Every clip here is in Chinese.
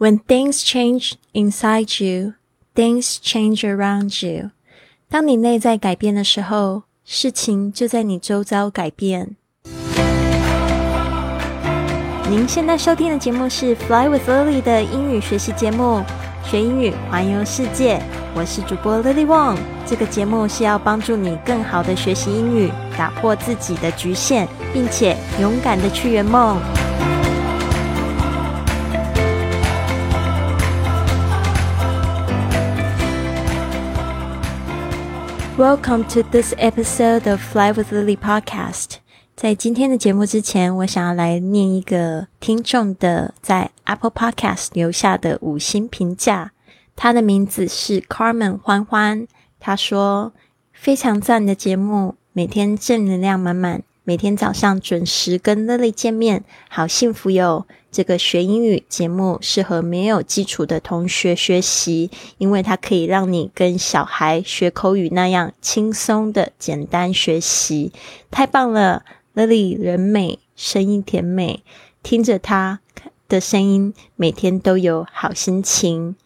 When things change inside you, things change around you. 当你内在改变的时候，事情就在你周遭改变。您现在收听的节目是《Fly with Lily》的英语学习节目，学英语环游世界。我是主播 Lily Wong。这个节目是要帮助你更好的学习英语，打破自己的局限，并且勇敢的去圆梦。Welcome to this episode of Fly with Lily podcast。在今天的节目之前，我想要来念一个听众的在 Apple Podcast 留下的五星评价。他的名字是 Carmen 欢欢。他说：“非常赞的节目，每天正能量满满。”每天早上准时跟 Lily 见面，好幸福哟！这个学英语节目适合没有基础的同学学习，因为它可以让你跟小孩学口语那样轻松的简单学习。太棒了，Lily 人美，声音甜美，听着她的声音，每天都有好心情。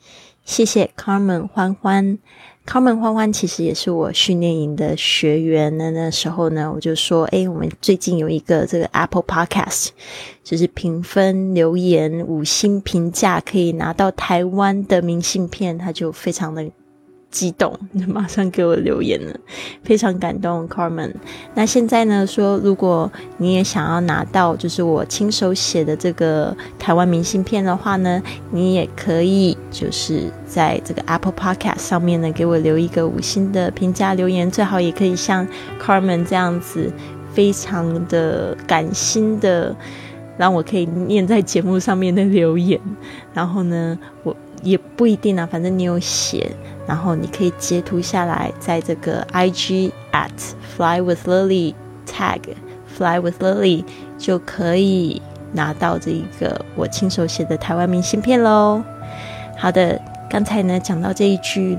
谢谢 Carmen 欢欢。康门欢欢其实也是我训练营的学员。那那时候呢，我就说：“哎，我们最近有一个这个 Apple Podcast，就是评分、留言、五星评价，可以拿到台湾的明信片。”他就非常的。激动，马上给我留言了，非常感动，Carmen。那现在呢，说如果你也想要拿到，就是我亲手写的这个台湾明信片的话呢，你也可以就是在这个 Apple Podcast 上面呢，给我留一个五星的评价留言，最好也可以像 Carmen 这样子，非常的感心的，让我可以念在节目上面的留言。然后呢，我也不一定啊，反正你有写。然后你可以截图下来，在这个 IG at fly with Lily tag fly with Lily 就可以拿到这一个我亲手写的台湾明信片喽。好的，刚才呢讲到这一句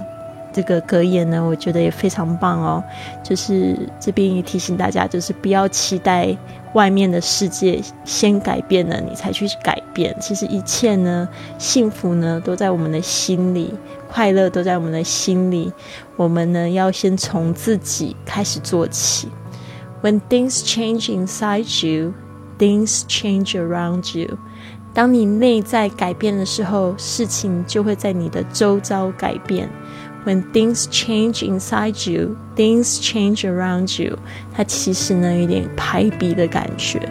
这个格言呢，我觉得也非常棒哦。就是这边也提醒大家，就是不要期待外面的世界先改变了，你才去改变。其实一切呢，幸福呢都在我们的心里。快乐都在我们的心里，我们呢要先从自己开始做起。When things change inside you, things change around you。当你内在改变的时候，事情就会在你的周遭改变。When things change inside you, things change around you。它其实呢有点排比的感觉。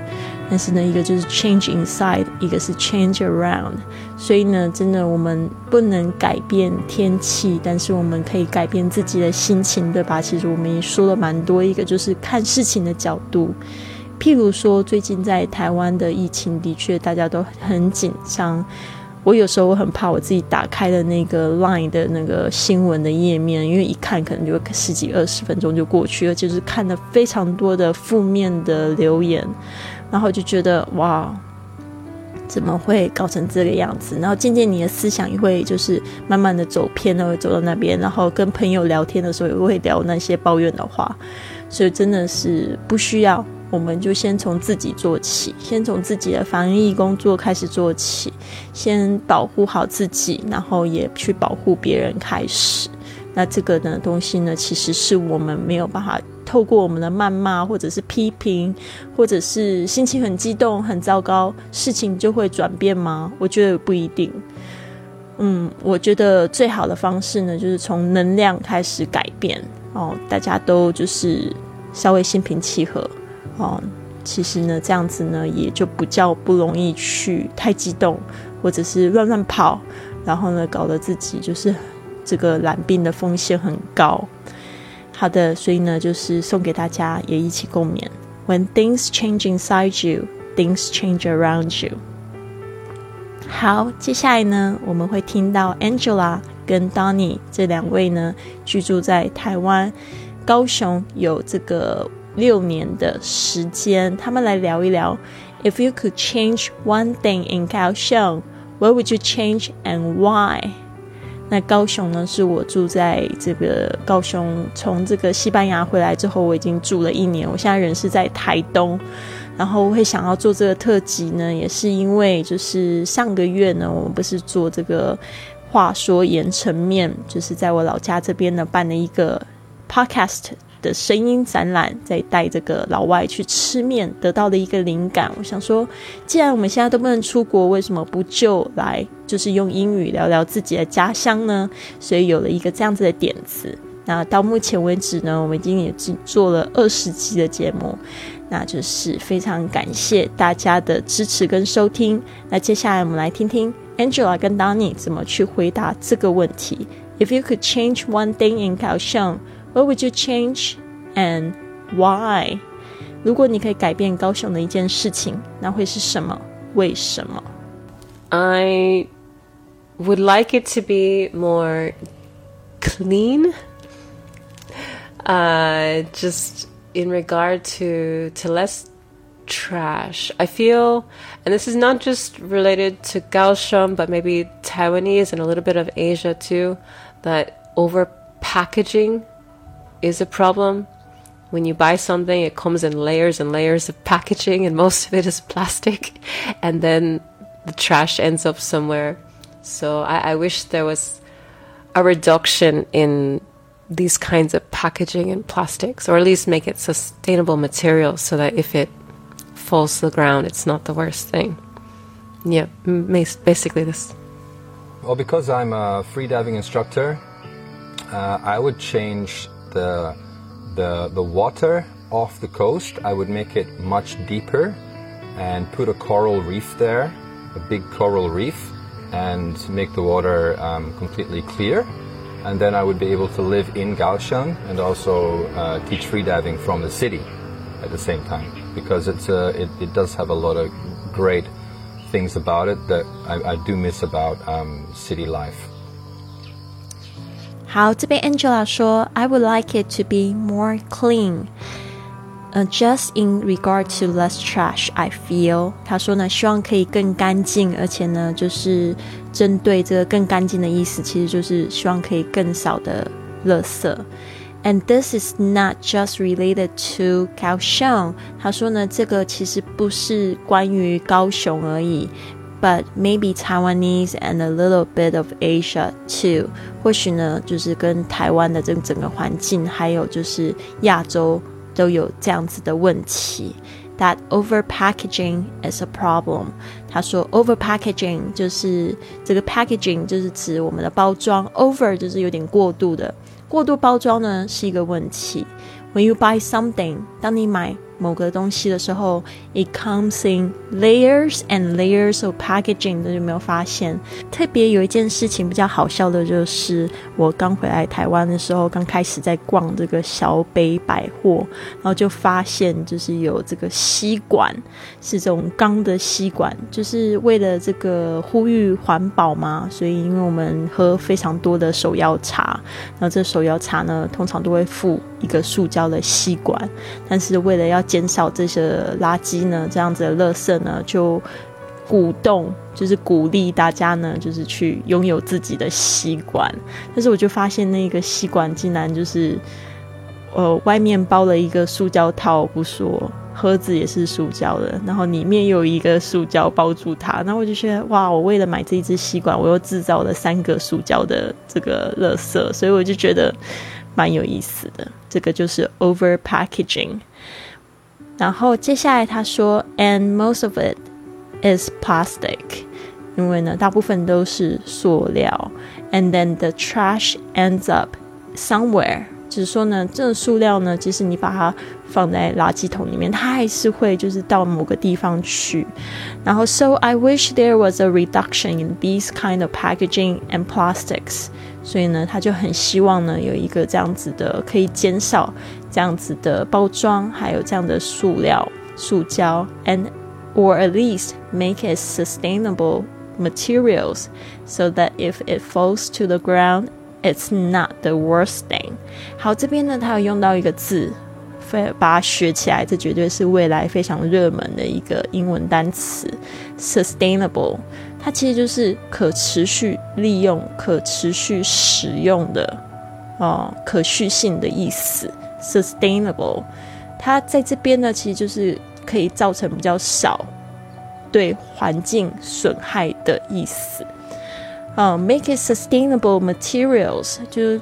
但是呢，一个就是 change inside，一个是 change around。所以呢，真的我们不能改变天气，但是我们可以改变自己的心情，对吧？其实我们也说了蛮多，一个就是看事情的角度。譬如说，最近在台湾的疫情，的确大家都很紧张。我有时候我很怕我自己打开的那个 Line 的那个新闻的页面，因为一看可能就十几二十分钟就过去了，就是看了非常多的负面的留言。然后就觉得哇，怎么会搞成这个样子？然后渐渐你的思想也会就是慢慢的走偏了，走到那边。然后跟朋友聊天的时候也会聊那些抱怨的话，所以真的是不需要。我们就先从自己做起，先从自己的防疫工作开始做起，先保护好自己，然后也去保护别人开始。那这个呢东西呢，其实是我们没有办法。透过我们的谩骂，或者是批评，或者是心情很激动、很糟糕，事情就会转变吗？我觉得不一定。嗯，我觉得最好的方式呢，就是从能量开始改变哦。大家都就是稍微心平气和哦。其实呢，这样子呢，也就不叫不容易去太激动，或者是乱乱跑，然后呢，搞得自己就是这个染病的风险很高。好的，所以呢，就是送给大家，也一起共勉。When things change inside you, things change around you。好，接下来呢，我们会听到 Angela 跟 Donny 这两位呢，居住在台湾高雄有这个六年的时间，他们来聊一聊，If you could change one thing in 高雄，what would you change and why？那高雄呢，是我住在这个高雄，从这个西班牙回来之后，我已经住了一年。我现在人是在台东，然后会想要做这个特辑呢，也是因为就是上个月呢，我们不是做这个话说盐城面，就是在我老家这边呢办了一个 podcast。的声音展览，在带这个老外去吃面得到的一个灵感。我想说，既然我们现在都不能出国，为什么不就来就是用英语聊聊自己的家乡呢？所以有了一个这样子的点子。那到目前为止呢，我们已经也只做了二十集的节目，那就是非常感谢大家的支持跟收听。那接下来我们来听听 Angela 跟 Danny 怎么去回答这个问题。If you could change one thing in Kaohsiung. What would you change and why？如果你可以改变高雄的一件事情，那会是什么？为什么？I would like it to be more clean. Uh, just in regard to to less trash. I feel, and this is not just related to Kaohsiung, but maybe Taiwanese and a little bit of Asia too, that over packaging is a problem. When you buy something, it comes in layers and layers of packaging, and most of it is plastic, and then the trash ends up somewhere. So I, I wish there was a reduction in these kinds of packaging and plastics, or at least make it sustainable material so that if it falls to the ground, it's not the worst thing. Yeah, basically this. Well, because I'm a freediving instructor, uh, I would change the, the, the water off the coast, I would make it much deeper and put a coral reef there, a big coral reef, and make the water um, completely clear. And then I would be able to live in Kaohsiung and also uh, teach freediving from the city at the same time because it's uh, it, it does have a lot of great things about it that I, I do miss about um, city life. 好，这边 Angela 说，I would like it to be more clean。呃，just in regard to less trash, I feel。他说呢，希望可以更干净，而且呢，就是针对这个更干净的意思，其实就是希望可以更少的垃圾。And this is not just related to 高雄。他说呢，这个其实不是关于高雄而已。 but maybe Taiwanese and a little bit of Asia too。或许呢，就是跟台湾的这整个环境，还有就是亚洲都有这样子的问题。That over packaging is a problem。他说 over packaging 就是这个 packaging 就是指我们的包装，over 就是有点过度的，过度包装呢是一个问题。When you buy something，当你买 某个东西的时候，it comes in layers and layers of packaging。大家有没有发现？特别有一件事情比较好笑的，就是我刚回来台湾的时候，刚开始在逛这个小北百货，然后就发现就是有这个吸管，是这种钢的吸管，就是为了这个呼吁环保嘛。所以因为我们喝非常多的手摇茶，然后这手摇茶呢，通常都会附一个塑胶的吸管，但是为了要减少这些垃圾呢，这样子的垃圾呢，就鼓动，就是鼓励大家呢，就是去拥有自己的吸管。但是我就发现那个吸管竟然就是，呃，外面包了一个塑胶套不说，盒子也是塑胶的，然后里面有一个塑胶包住它。然后我就觉得，哇，我为了买这一支吸管，我又制造了三个塑胶的这个垃圾，所以我就觉得蛮有意思的。这个就是 over packaging。然后接下来他说，and most of it is plastic，因为呢大部分都是塑料，and then the trash ends up somewhere，就是说呢这个塑料呢，即使你把它放在垃圾桶里面，它还是会就是到某个地方去。然后，so I wish there was a reduction in these kind of packaging and plastics。 所以呢，他就很希望呢有一个这样子的可以减少这样子的包装，还有这样的塑料、塑胶，and or at least make it sustainable materials so that if it falls to the ground, it's not the worst thing。好，这边呢，他有用到一个字，非把它学起来，这绝对是未来非常热门的一个英文单词，sustainable。它其实就是可持续利用、可持续使用的哦，可续性的意思，sustainable。它在这边呢，其实就是可以造成比较少对环境损害的意思。啊，make it sustainable materials 就是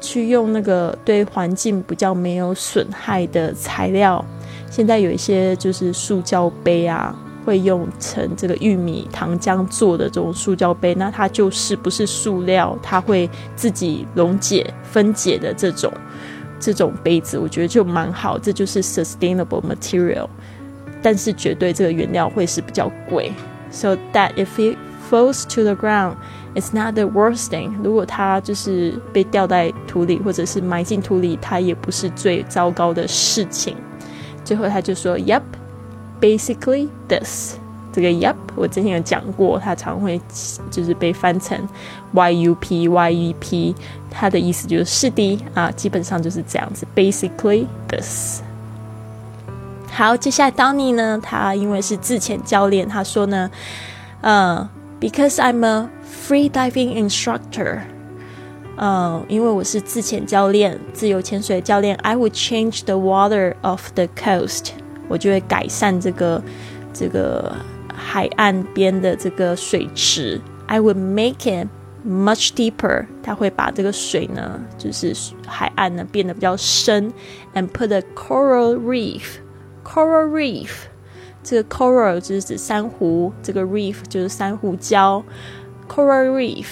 去用那个对环境比较没有损害的材料。现在有一些就是塑胶杯啊，会用成这个玉米糖浆做的这种塑胶杯，那它就是不是塑料，它会自己溶解分解的这种这种杯子，我觉得就蛮好，这就是 sustainable material。但是绝对这个原料会是比较贵，so that if it falls to the ground, it's not the worst thing。如果它就是被掉在土里或者是埋进土里，它也不是最糟糕的事情。最后他就说，Yep, basically this。这个 Yep 我之前有讲过，它常会就是被翻成 Yup Yup，它的意思就是是的啊，基本上就是这样子。Basically this。好，接下来 Donny 呢，他因为是自潜教练，他说呢，呃，Because I'm a free diving instructor。嗯，因为我是自潜教练，自由潜水教练，I would change the water of the coast， 我就会改善这个这个海岸边的这个水池。I would make it much deeper，它会把这个水呢，就是海岸呢变得比较深，and put a coral reef，coral reef，这个 coral 就是指珊瑚，这个 reef 就是珊瑚礁，coral reef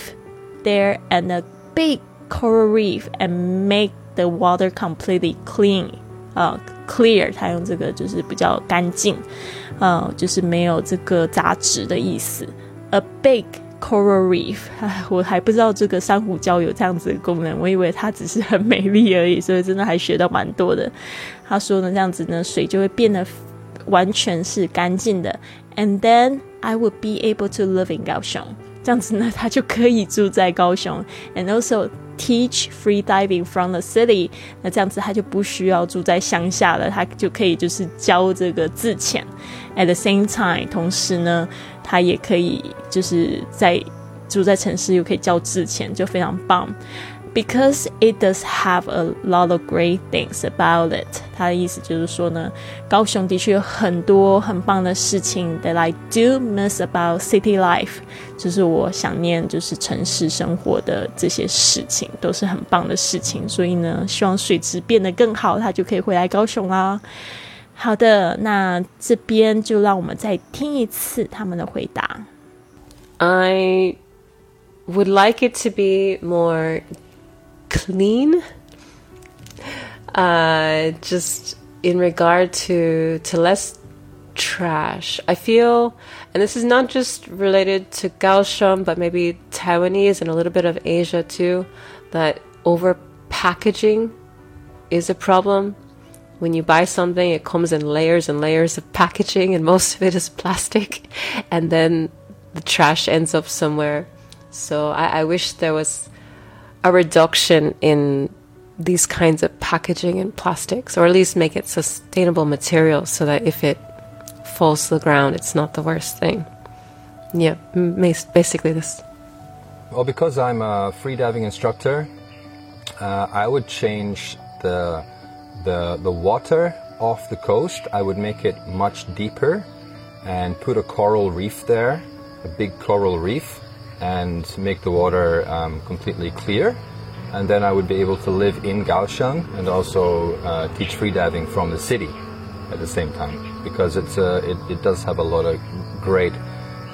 there and a big coral reef and make the water completely clean. 呃 ，clear，它用这个就是比较干净，呃，就是没有这个杂质的意思。A big coral reef，我还不知道这个珊瑚礁有这样子的功能，我以为它只是很美丽而已，所以真的还学到蛮多的。他说呢，这样子呢，水就会变得完全是干净的。And then I would be able to live in 高雄。这样子呢，他就可以住在高雄，and also teach free diving from the city。那这样子他就不需要住在乡下了，他就可以就是教这个自潜。At the same time，同时呢，他也可以就是在住在城市又可以教自潜，就非常棒。Because it does have a lot of great things about it， 他的意思就是说呢，高雄的确有很多很棒的事情 that I do miss about city life，就是我想念就是城市生活的这些事情，都是很棒的事情。所以呢，希望水质变得更好，他就可以回来高雄啦。好的，那这边就让我们再听一次他们的回答。I would like it to be more. clean. Uh, just in regard to to less trash. I feel, and this is not just related to Kaohsiung, but maybe Taiwanese and a little bit of Asia too, that over packaging is a problem. When you buy something, it comes in layers and layers of packaging, and most of it is plastic, and then the trash ends up somewhere. So I, I wish there was a reduction in these kinds of packaging and plastics, or at least make it sustainable materials so that if it falls to the ground, it's not the worst thing. Yeah, basically this. Well, because I'm a freediving instructor, uh, I would change the, the, the water off the coast. I would make it much deeper and put a coral reef there, a big coral reef and make the water um, completely clear And then I would be able to live in Kaohsiung and also uh, teach freediving from the city at the same time because it's uh, it, it does have a lot of great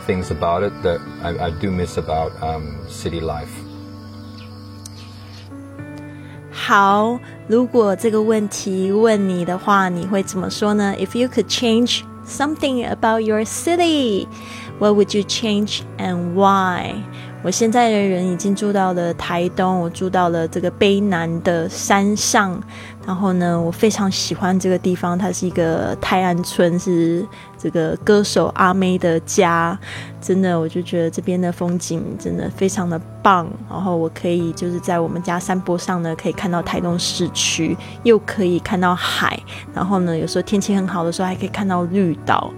things about it that I, I do miss about um, city life. 好，如果这个问题问你的话，你会怎么说呢？If you could change something about your city, what would you change and why? 我现在的人已经住到了台东，我住到了这个卑南的山上。然后呢，我非常喜欢这个地方，它是一个泰安村，是这个歌手阿妹的家。真的，我就觉得这边的风景真的非常的棒。然后我可以就是在我们家山坡上呢，可以看到台东市区，又可以看到海。然后呢，有时候天气很好的时候，还可以看到绿岛。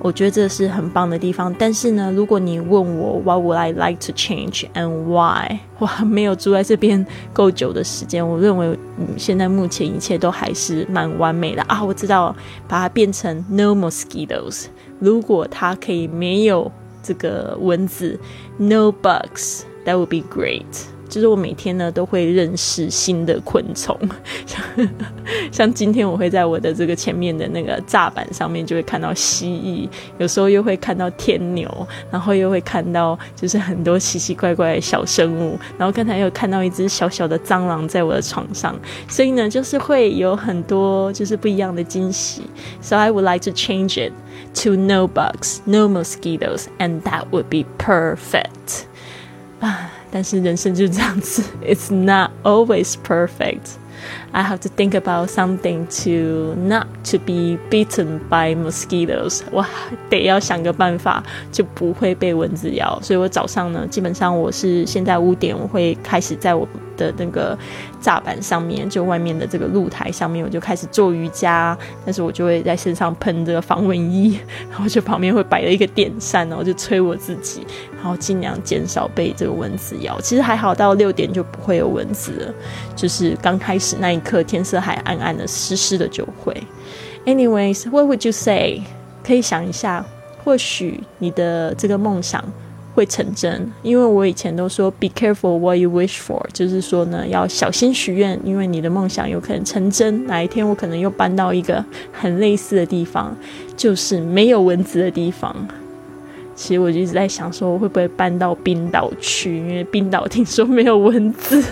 我觉得这是很棒的地方。但是呢，如果你问我 What would I like to change and why？我还没有住在这边够久的时间，我认为嗯，现在目前一切都还是蛮完美的啊。我知道把它变成 No mosquitoes。如果它可以没有这个蚊子，No bugs，that would be great。就是我每天呢都会认识新的昆虫，像 像今天我会在我的这个前面的那个栅板上面就会看到蜥蜴，有时候又会看到天牛，然后又会看到就是很多奇奇怪怪的小生物，然后刚才又看到一只小小的蟑螂在我的床上，所以呢就是会有很多就是不一样的惊喜。So I would like to change it to no bugs, no mosquitoes, and that would be perfect. 啊。但是人生就是这样子，It's not always perfect. I have to think about something to not to be bitten by mosquitoes. 我得要想个办法，就不会被蚊子咬。所以我早上呢，基本上我是现在五点，我会开始在我的那个栅板上面，就外面的这个露台上面，我就开始做瑜伽。但是我就会在身上喷这个防蚊衣，然后就旁边会摆了一个电扇，然后就吹我自己，然后尽量减少被这个蚊子咬。其实还好，到六点就不会有蚊子了。就是刚开始那一刻，天色还暗暗的、湿湿的就会。Anyways，what would you say？可以想一下，或许你的这个梦想。会成真，因为我以前都说 “be careful what you wish for”，就是说呢，要小心许愿，因为你的梦想有可能成真。哪一天我可能又搬到一个很类似的地方，就是没有蚊子的地方。其实我就一直在想，说我会不会搬到冰岛去？因为冰岛听说没有蚊子，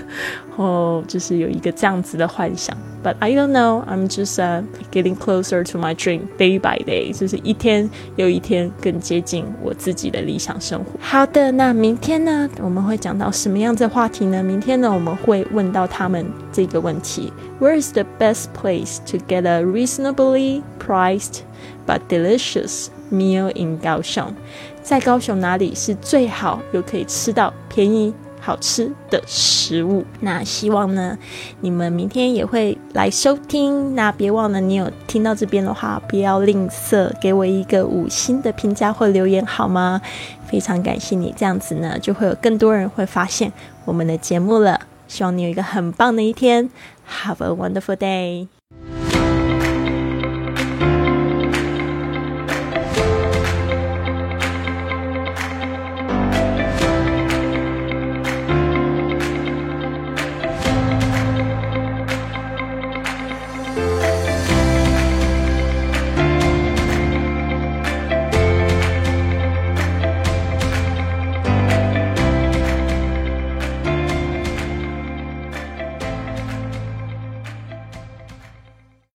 哦，就是有一个这样子的幻想。But I don't know, I'm just uh getting closer to my dream day by day，就是一天又一天更接近我自己的理想生活。好的，那明天呢，我们会讲到什么样子的话题呢？明天呢，我们会问到他们这个问题：Where is the best place to get a reasonably priced but delicious meal in 高雄？在高雄哪里是最好又可以吃到便宜好吃的食物？那希望呢，你们明天也会来收听。那别忘了，你有听到这边的话，不要吝啬给我一个五星的评价或留言好吗？非常感谢你，这样子呢，就会有更多人会发现我们的节目了。希望你有一个很棒的一天，Have a wonderful day。